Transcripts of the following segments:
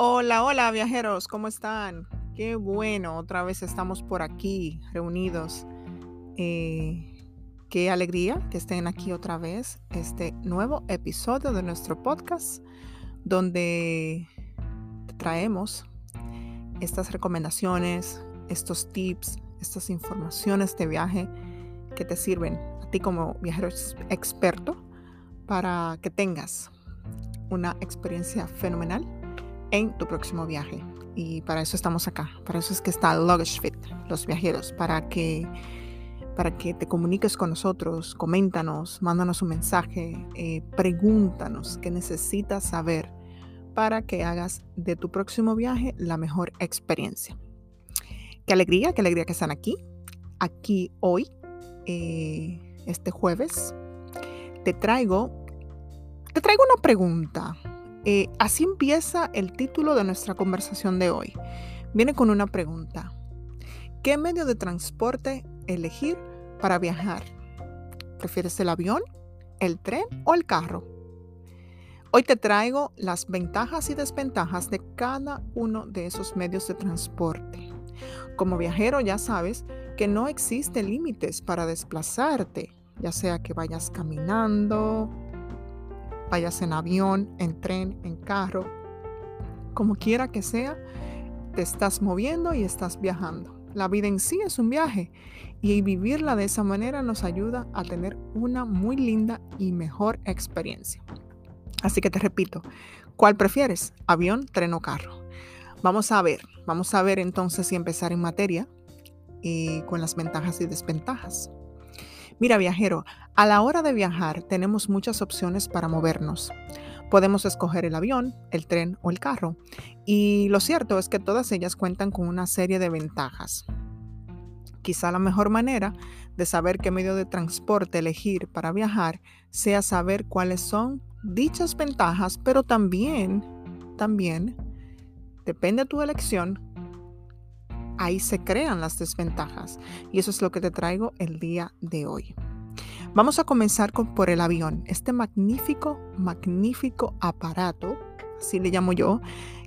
Hola, hola viajeros, ¿cómo están? Qué bueno, otra vez estamos por aquí reunidos. Eh, qué alegría que estén aquí otra vez, este nuevo episodio de nuestro podcast, donde traemos estas recomendaciones, estos tips, estas informaciones de viaje que te sirven a ti como viajero experto para que tengas una experiencia fenomenal en tu próximo viaje. Y para eso estamos acá. Para eso es que está Luggage Fit, los viajeros, para que, para que te comuniques con nosotros, coméntanos, mándanos un mensaje, eh, pregúntanos qué necesitas saber para que hagas de tu próximo viaje la mejor experiencia. Qué alegría, qué alegría que están aquí. Aquí hoy, eh, este jueves, te traigo, te traigo una pregunta eh, así empieza el título de nuestra conversación de hoy. Viene con una pregunta. ¿Qué medio de transporte elegir para viajar? ¿Prefieres el avión, el tren o el carro? Hoy te traigo las ventajas y desventajas de cada uno de esos medios de transporte. Como viajero ya sabes que no existen límites para desplazarte, ya sea que vayas caminando, vayas en avión, en tren, en carro, como quiera que sea, te estás moviendo y estás viajando. La vida en sí es un viaje y vivirla de esa manera nos ayuda a tener una muy linda y mejor experiencia. Así que te repito, ¿cuál prefieres? ¿Avión, tren o carro? Vamos a ver, vamos a ver entonces y empezar en materia y con las ventajas y desventajas. Mira, viajero, a la hora de viajar tenemos muchas opciones para movernos. Podemos escoger el avión, el tren o el carro. Y lo cierto es que todas ellas cuentan con una serie de ventajas. Quizá la mejor manera de saber qué medio de transporte elegir para viajar sea saber cuáles son dichas ventajas, pero también, también, depende de tu elección, ahí se crean las desventajas. Y eso es lo que te traigo el día de hoy. Vamos a comenzar con, por el avión, este magnífico, magnífico aparato, así le llamo yo,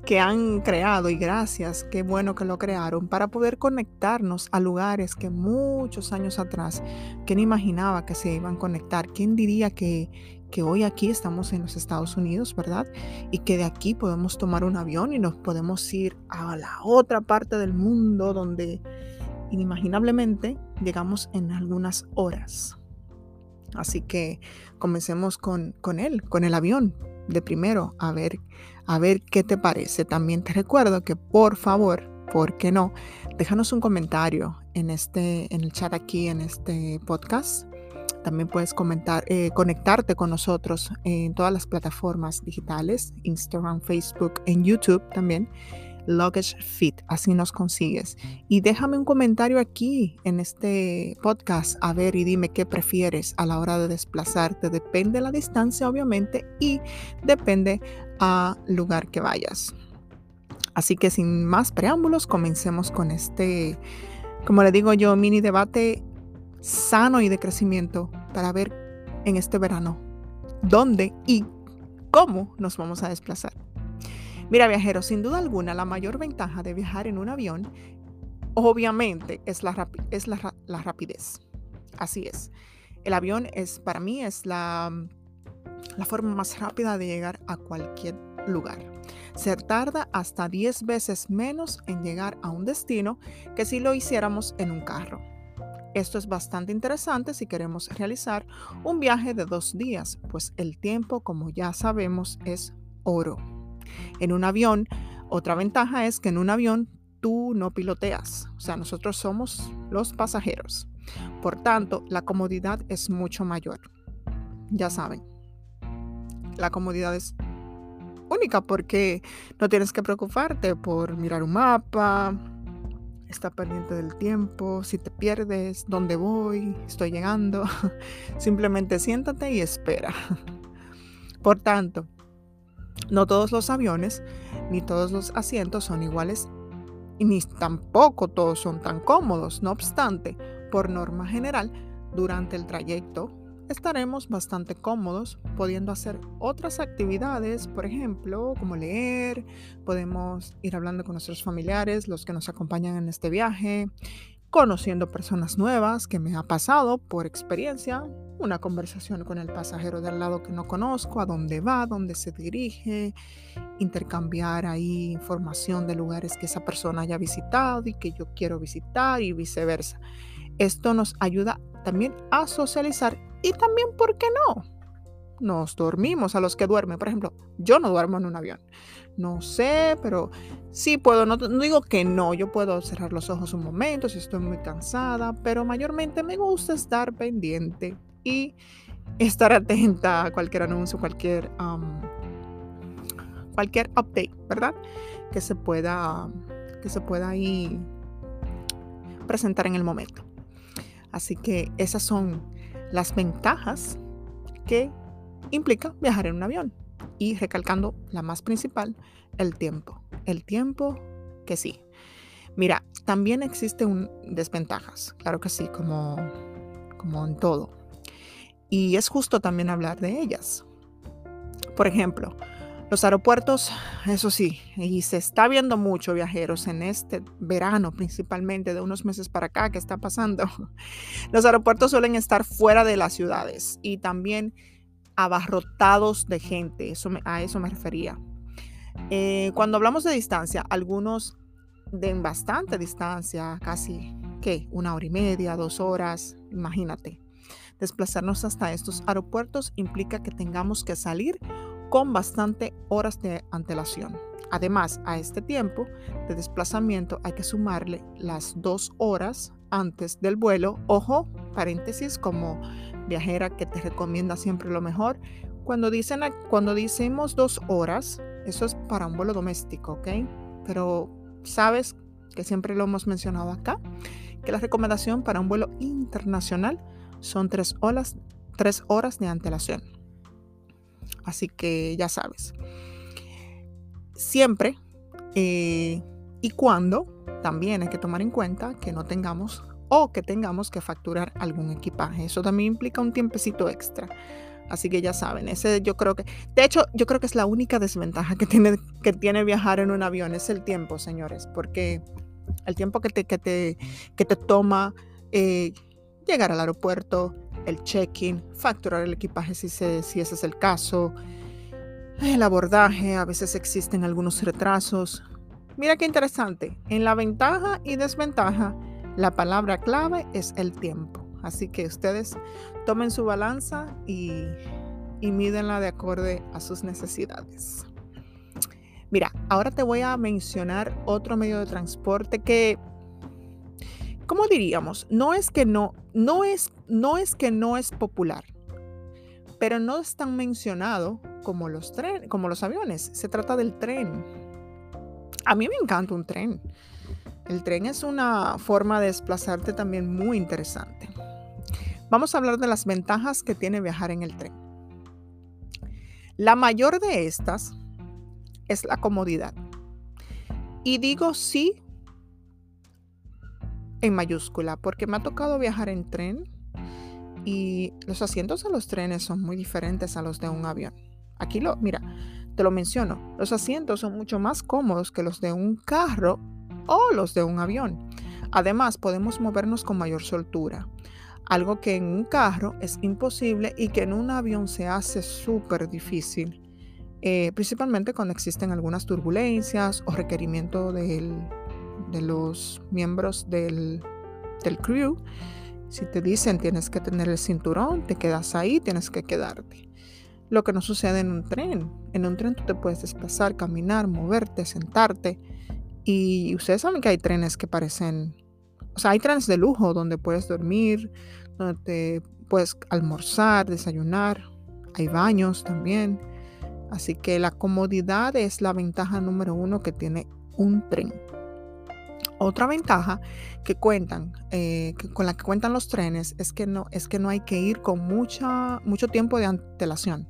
que han creado y gracias, qué bueno que lo crearon, para poder conectarnos a lugares que muchos años atrás, ¿quién imaginaba que se iban a conectar? ¿Quién diría que, que hoy aquí estamos en los Estados Unidos, ¿verdad? Y que de aquí podemos tomar un avión y nos podemos ir a la otra parte del mundo donde inimaginablemente llegamos en algunas horas. Así que comencemos con, con él, con el avión de primero, a ver, a ver qué te parece. También te recuerdo que por favor, ¿por qué no? Déjanos un comentario en, este, en el chat aquí, en este podcast también puedes comentar, eh, conectarte con nosotros en todas las plataformas digitales, Instagram, Facebook, en YouTube también. Luggage Fit, así nos consigues. Y déjame un comentario aquí en este podcast, a ver y dime qué prefieres a la hora de desplazarte. Depende de la distancia, obviamente, y depende al lugar que vayas. Así que sin más preámbulos, comencemos con este, como le digo yo, mini debate sano y de crecimiento para ver en este verano dónde y cómo nos vamos a desplazar. Mira, viajeros, sin duda alguna, la mayor ventaja de viajar en un avión, obviamente, es la, es la, la rapidez. Así es. El avión es, para mí, es la, la forma más rápida de llegar a cualquier lugar. Se tarda hasta 10 veces menos en llegar a un destino que si lo hiciéramos en un carro. Esto es bastante interesante si queremos realizar un viaje de dos días, pues el tiempo, como ya sabemos, es oro. En un avión, otra ventaja es que en un avión tú no piloteas, o sea, nosotros somos los pasajeros. Por tanto, la comodidad es mucho mayor. Ya saben, la comodidad es única porque no tienes que preocuparte por mirar un mapa, está pendiente del tiempo, si te pierdes, dónde voy, estoy llegando. Simplemente siéntate y espera. Por tanto, no todos los aviones ni todos los asientos son iguales y ni tampoco todos son tan cómodos. No obstante, por norma general, durante el trayecto estaremos bastante cómodos pudiendo hacer otras actividades, por ejemplo, como leer, podemos ir hablando con nuestros familiares, los que nos acompañan en este viaje, conociendo personas nuevas que me ha pasado por experiencia, una conversación con el pasajero de al lado que no conozco, a dónde va, dónde se dirige, intercambiar ahí información de lugares que esa persona haya visitado y que yo quiero visitar y viceversa. Esto nos ayuda también a socializar y también, ¿por qué no? Nos dormimos a los que duermen. Por ejemplo, yo no duermo en un avión. No sé, pero sí puedo, no, digo que no, yo puedo cerrar los ojos un momento si estoy muy cansada, pero mayormente me gusta estar pendiente y estar atenta a cualquier anuncio, cualquier, cualquier update, ¿verdad? Que se pueda, que se pueda ahí presentar en el momento. Así que esas son las ventajas que implica viajar en un avión. Y recalcando la más principal, el tiempo. El tiempo que sí. Mira, también existen desventajas, claro que sí, como, como en todo. Y es justo también hablar de ellas. Por ejemplo, los aeropuertos, eso sí, y se está viendo mucho viajeros en este verano, principalmente de unos meses para acá que está pasando. Los aeropuertos suelen estar fuera de las ciudades y también abarrotados de gente, eso a eso me refería. Eh, cuando hablamos de distancia, algunos de bastante distancia, casi, ¿qué? Una hora y media, dos horas, imagínate. Desplazarnos hasta estos aeropuertos implica que tengamos que salir con bastante horas de antelación. Además, a este tiempo de desplazamiento hay que sumarle las dos horas antes del vuelo. Ojo, paréntesis, como viajera que te recomienda siempre lo mejor. Cuando, dicen, cuando decimos dos horas, eso es para un vuelo doméstico, ¿ok? Pero sabes que siempre lo hemos mencionado acá, que la recomendación para un vuelo internacional son tres horas, tres horas de antelación. Así que ya sabes. Siempre eh, y cuando también hay que tomar en cuenta que no tengamos o que tengamos que facturar algún equipaje. Eso también implica un tiempecito extra. Así que ya saben, ese yo creo que, de hecho, yo creo que es la única desventaja que tiene, que tiene viajar en un avión, es el tiempo, señores, porque el tiempo que te, que te, que te toma eh, llegar al aeropuerto, el check-in, facturar el equipaje si, si ese es el caso, el abordaje, a veces existen algunos retrasos. Mira qué interesante, en la ventaja y desventaja, la palabra clave es el tiempo. Así que ustedes tomen su balanza y, y mídenla de acuerdo a sus necesidades. Mira, ahora te voy a mencionar otro medio de transporte que ¿cómo diríamos? No es que no, no es, no es que no es popular, pero no es tan mencionado como los como los aviones. Se trata del tren. A mí me encanta un tren. El tren es una forma de desplazarte también muy interesante. Vamos a hablar de las ventajas que tiene viajar en el tren. La mayor de estas es la comodidad. Y digo sí en mayúscula, porque me ha tocado viajar en tren y los asientos de los trenes son muy diferentes a los de un avión. Aquí lo, mira, te lo menciono, los asientos son mucho más cómodos que los de un carro o los de un avión. Además, podemos movernos con mayor soltura, algo que en un carro es imposible y que en un avión se hace súper difícil, eh, principalmente cuando existen algunas turbulencias o requerimiento del de los miembros del, del crew. Si te dicen tienes que tener el cinturón, te quedas ahí, tienes que quedarte. Lo que no sucede en un tren. En un tren tú te puedes desplazar, caminar, moverte, sentarte. Y ustedes saben que hay trenes que parecen, o sea, hay trenes de lujo donde puedes dormir, donde te puedes almorzar, desayunar. Hay baños también. Así que la comodidad es la ventaja número uno que tiene un tren. Otra ventaja que cuentan, eh, con la que cuentan los trenes es que, no, es que no hay que ir con mucha, mucho tiempo de antelación.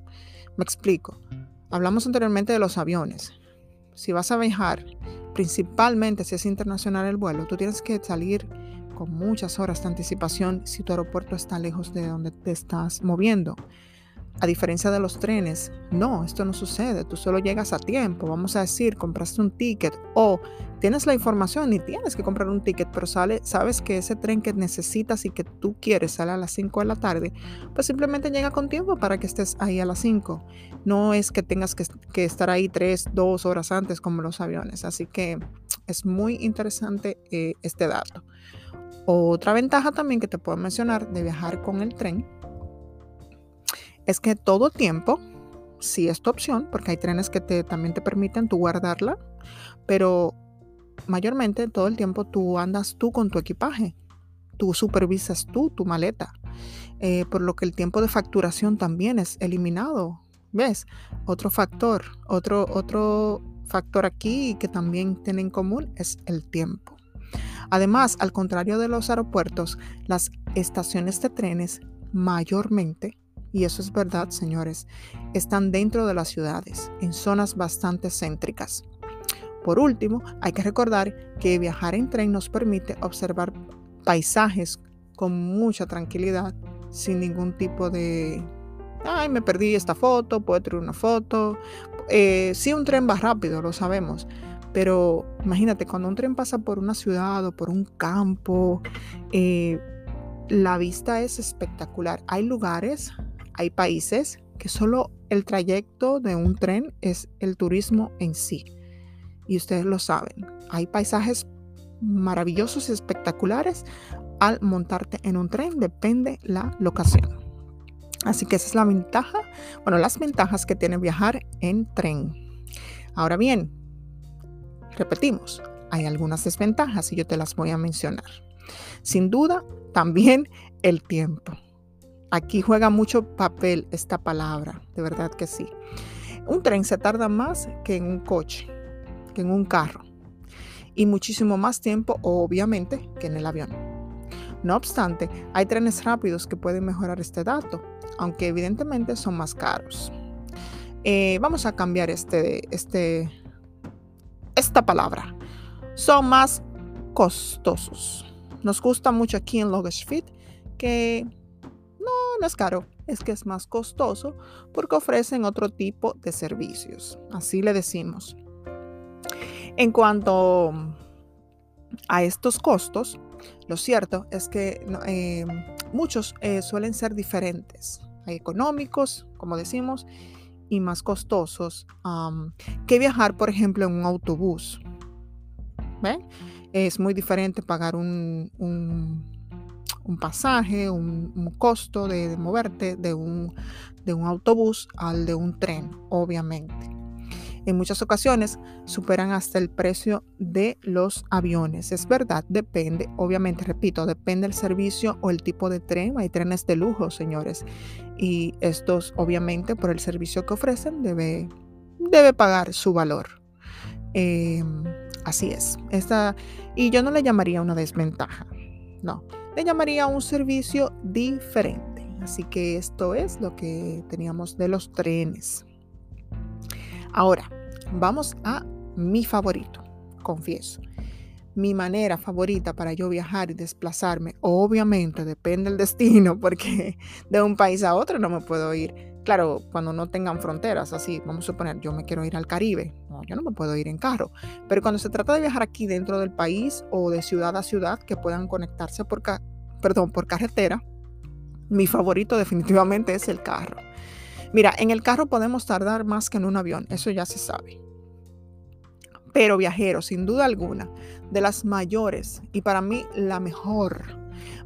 Me explico. Hablamos anteriormente de los aviones. Si vas a viajar, principalmente si es internacional el vuelo, tú tienes que salir con muchas horas de anticipación si tu aeropuerto está lejos de donde te estás moviendo. A diferencia de los trenes, no, esto no sucede. Tú solo llegas a tiempo. Vamos a decir, compraste un ticket o tienes la información y tienes que comprar un ticket, pero sale, sabes que ese tren que necesitas y que tú quieres sale a las 5 de la tarde, pues simplemente llega con tiempo para que estés ahí a las 5. No es que tengas que, estar ahí 3, 2 horas antes como los aviones. Así que es muy interesante eh, este dato. Otra ventaja también que te puedo mencionar de viajar con el tren es que todo tiempo, sí es tu opción, porque hay trenes que te, también te permiten tú guardarla, pero mayormente todo el tiempo tú andas tú con tu equipaje, tú supervisas tú tu maleta, eh, por lo que el tiempo de facturación también es eliminado. ¿Ves? Otro factor, otro, otro factor aquí que también tiene en común es el tiempo. Además, al contrario de los aeropuertos, las estaciones de trenes mayormente y eso es verdad, señores, están dentro de las ciudades, en zonas bastante céntricas. Por último, hay que recordar que viajar en tren nos permite observar paisajes con mucha tranquilidad, sin ningún tipo de, ay, me perdí esta foto, puedo traer una foto. Eh, sí, un tren va rápido, lo sabemos, pero imagínate, cuando un tren pasa por una ciudad o por un campo, eh, la vista es espectacular. Hay lugares hay países que solo el trayecto de un tren es el turismo en sí. Y ustedes lo saben. Hay paisajes maravillosos y espectaculares al montarte en un tren, depende la locación. Así que esa es la ventaja, bueno, las ventajas que tiene viajar en tren. Ahora bien, repetimos, hay algunas desventajas y yo te las voy a mencionar. Sin duda, también el tiempo. Aquí juega mucho papel esta palabra, de verdad que sí. Un tren se tarda más que en un coche, que en un carro, y muchísimo más tiempo, obviamente, que en el avión. No obstante, hay trenes rápidos que pueden mejorar este dato, aunque evidentemente son más caros. Eh, vamos a cambiar este, este, esta palabra. Son más costosos. Nos gusta mucho aquí en Luggage Fit que es caro, es que es más costoso porque ofrecen otro tipo de servicios. Así le decimos. En cuanto a estos costos, lo cierto es que eh, muchos eh, suelen ser diferentes. Económicos, como decimos, y más costosos que viajar, por ejemplo, en un autobús. Es muy diferente pagar un pasaje, un, costo de, moverte de un, de un autobús al de un tren, obviamente. En muchas ocasiones superan hasta el precio de los aviones. Es verdad, depende, obviamente, repito, depende del servicio o el tipo de tren. Hay trenes de lujo, señores. Y estos, obviamente, por el servicio que ofrecen, debe, debe pagar su valor. Em, así es. Esta, y yo no le llamaría una desventaja. No, le llamaría un servicio diferente. Así que esto es lo que teníamos de los trenes. Ahora, vamos a mi favorito, confieso. Mi manera favorita para yo viajar y desplazarme, obviamente depende del destino, porque de un país a otro no me puedo ir. Claro, cuando no tengan fronteras, así, vamos a suponer, yo me quiero ir al Caribe, no, yo no me puedo ir en carro. Pero cuando se trata de viajar aquí dentro del país o de ciudad a ciudad que puedan conectarse por, perdón, por carretera, mi favorito definitivamente es el carro. Mira, en el carro podemos tardar más que en un avión, eso ya se sabe. Pero viajeros, sin duda alguna, de las mayores y para mí la mejor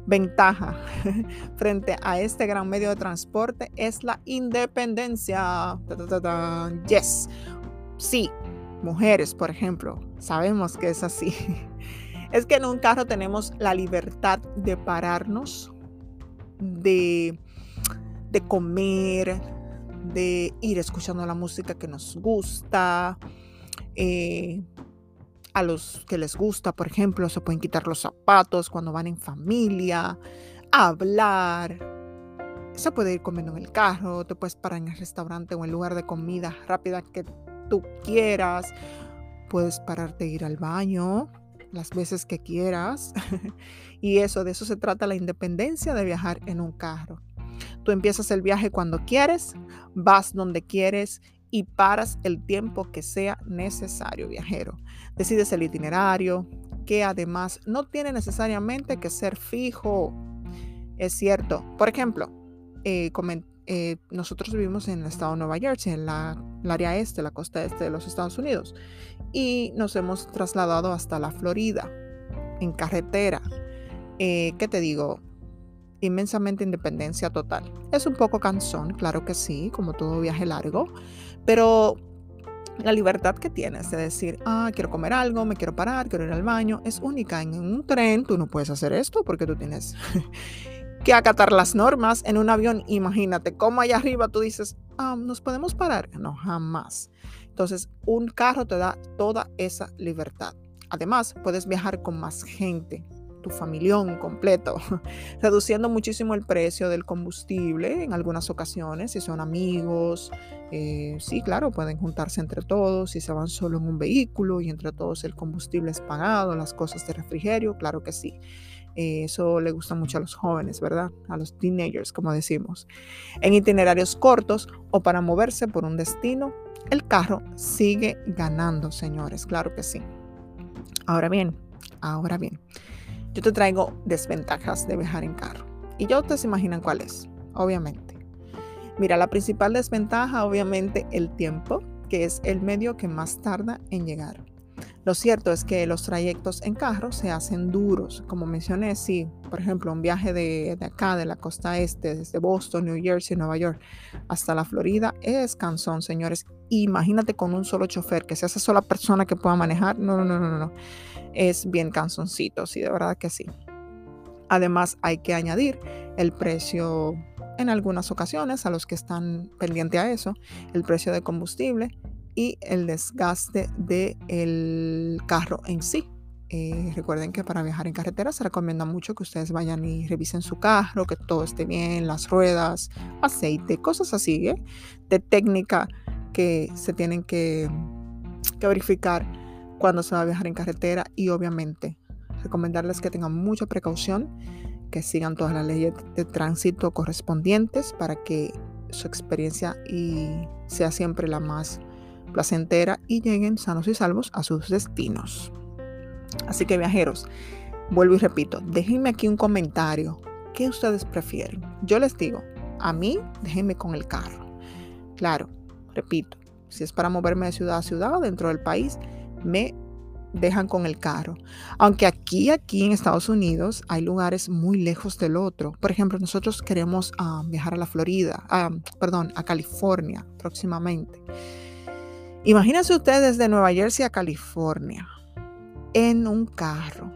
ventaja frente a este gran medio de transporte es la independencia. Yes. Sí, mujeres, por ejemplo, sabemos que es así. Es que en un carro tenemos la libertad de pararnos, de, de comer, de ir escuchando la música que nos gusta. Eh, a los que les gusta, por ejemplo, se pueden quitar los zapatos cuando van en familia, hablar. Se puede ir comiendo en el carro, te puedes parar en el restaurante o en el lugar de comida rápida que tú quieras. Puedes pararte e ir al baño las veces que quieras. y eso, de eso se trata la independencia de viajar en un carro. Tú empiezas el viaje cuando quieres, vas donde quieres y paras el tiempo que sea necesario, viajero. Decides el itinerario, que además no tiene necesariamente que ser fijo. Es cierto. Por ejemplo, eh, eh, nosotros vivimos en el estado de Nueva Jersey, en la, el área este, la costa este de los Estados Unidos, y nos hemos trasladado hasta la Florida en carretera. Eh, ¿Qué te digo? Inmensamente independencia total. Es un poco cansón, claro que sí, como todo viaje largo, pero la libertad que tienes de decir, ah, quiero comer algo, me quiero parar, quiero ir al baño, es única. En un tren tú no puedes hacer esto porque tú tienes que acatar las normas en un avión. Imagínate cómo allá arriba tú dices, ah, ¿nos podemos parar? No, jamás. Entonces, un carro te da toda esa libertad. Además, puedes viajar con más gente, familión completo, reduciendo muchísimo el precio del combustible en algunas ocasiones, si son amigos, eh, sí, claro, pueden juntarse entre todos, si se van solo en un vehículo y entre todos el combustible es pagado, las cosas de refrigerio, claro que sí. Eh, eso le gusta mucho a los jóvenes, ¿verdad? A los teenagers, como decimos. En itinerarios cortos o para moverse por un destino, el carro sigue ganando, señores, claro que sí. Ahora bien, ahora bien, yo te traigo desventajas de viajar en carro. Y ya ustedes se imaginan cuál es, obviamente. Mira, la principal desventaja, obviamente, el tiempo, que es el medio que más tarda en llegar. Lo cierto es que los trayectos en carro se hacen duros. Como mencioné, sí, por ejemplo, un viaje de, acá, de la costa este, desde Boston, New Jersey, Nueva York, hasta la Florida, es cansón, señores. Imagínate con un solo chofer, que sea esa sola persona que pueda manejar. No, no, no, no, no. Es bien cansoncito, sí, de verdad que sí. Además, hay que añadir el precio en algunas ocasiones a los que están pendientes a eso, el precio de combustible y el desgaste del carro en sí. Eh, recuerden que para viajar en carretera se recomienda mucho que ustedes vayan y revisen su carro, que todo esté bien, las ruedas, aceite, cosas así, ¿eh? de técnica que se tienen que, que verificar cuando se va a viajar en carretera y obviamente recomendarles que tengan mucha precaución, que sigan todas las leyes de tránsito correspondientes para que su experiencia sea siempre la más placentera y lleguen sanos y salvos a sus destinos. Así que viajeros, vuelvo y repito, déjenme aquí un comentario. ¿Qué ustedes prefieren? Yo les digo, a mí déjenme con el carro. Claro, repito, si es para moverme de ciudad a ciudad dentro del país, me dejan con el carro. Aunque aquí, aquí en Estados Unidos, hay lugares muy lejos del otro. Por ejemplo, nosotros queremos ah, viajar a la Florida, ah, perdón, a California próximamente. Imagínense ustedes desde Nueva Jersey a California en un carro.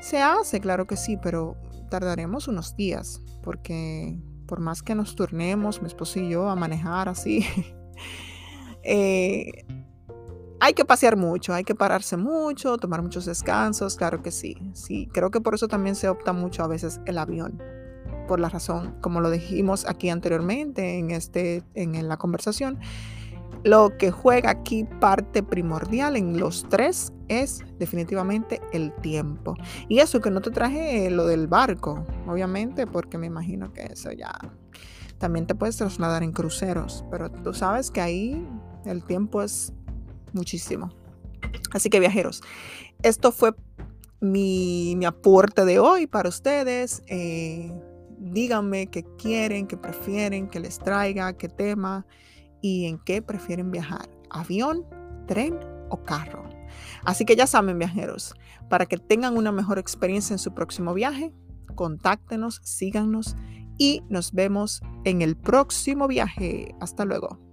Se hace, claro que sí, pero tardaremos unos días porque por más que nos turnemos, mi esposo y yo, a manejar así, eh, hay que pasear mucho, hay que pararse mucho, tomar muchos descansos, claro que sí. Sí, creo que por eso también se opta mucho a veces el avión. Por la razón, como lo dijimos aquí anteriormente en, este, en la conversación, lo que juega aquí parte primordial en los tres es definitivamente el tiempo. Y eso que no te traje lo del barco, obviamente, porque me imagino que eso ya también te puedes trasladar en cruceros, pero tú sabes que ahí el tiempo es muchísimo. Así que viajeros, esto fue mi, aporte de hoy para ustedes. Eh, díganme qué quieren, qué prefieren, que les traiga, qué tema y en qué prefieren viajar, avión, tren o carro. Así que ya saben, viajeros, para que tengan una mejor experiencia en su próximo viaje, contáctenos, síganos y nos vemos en el próximo viaje. Hasta luego.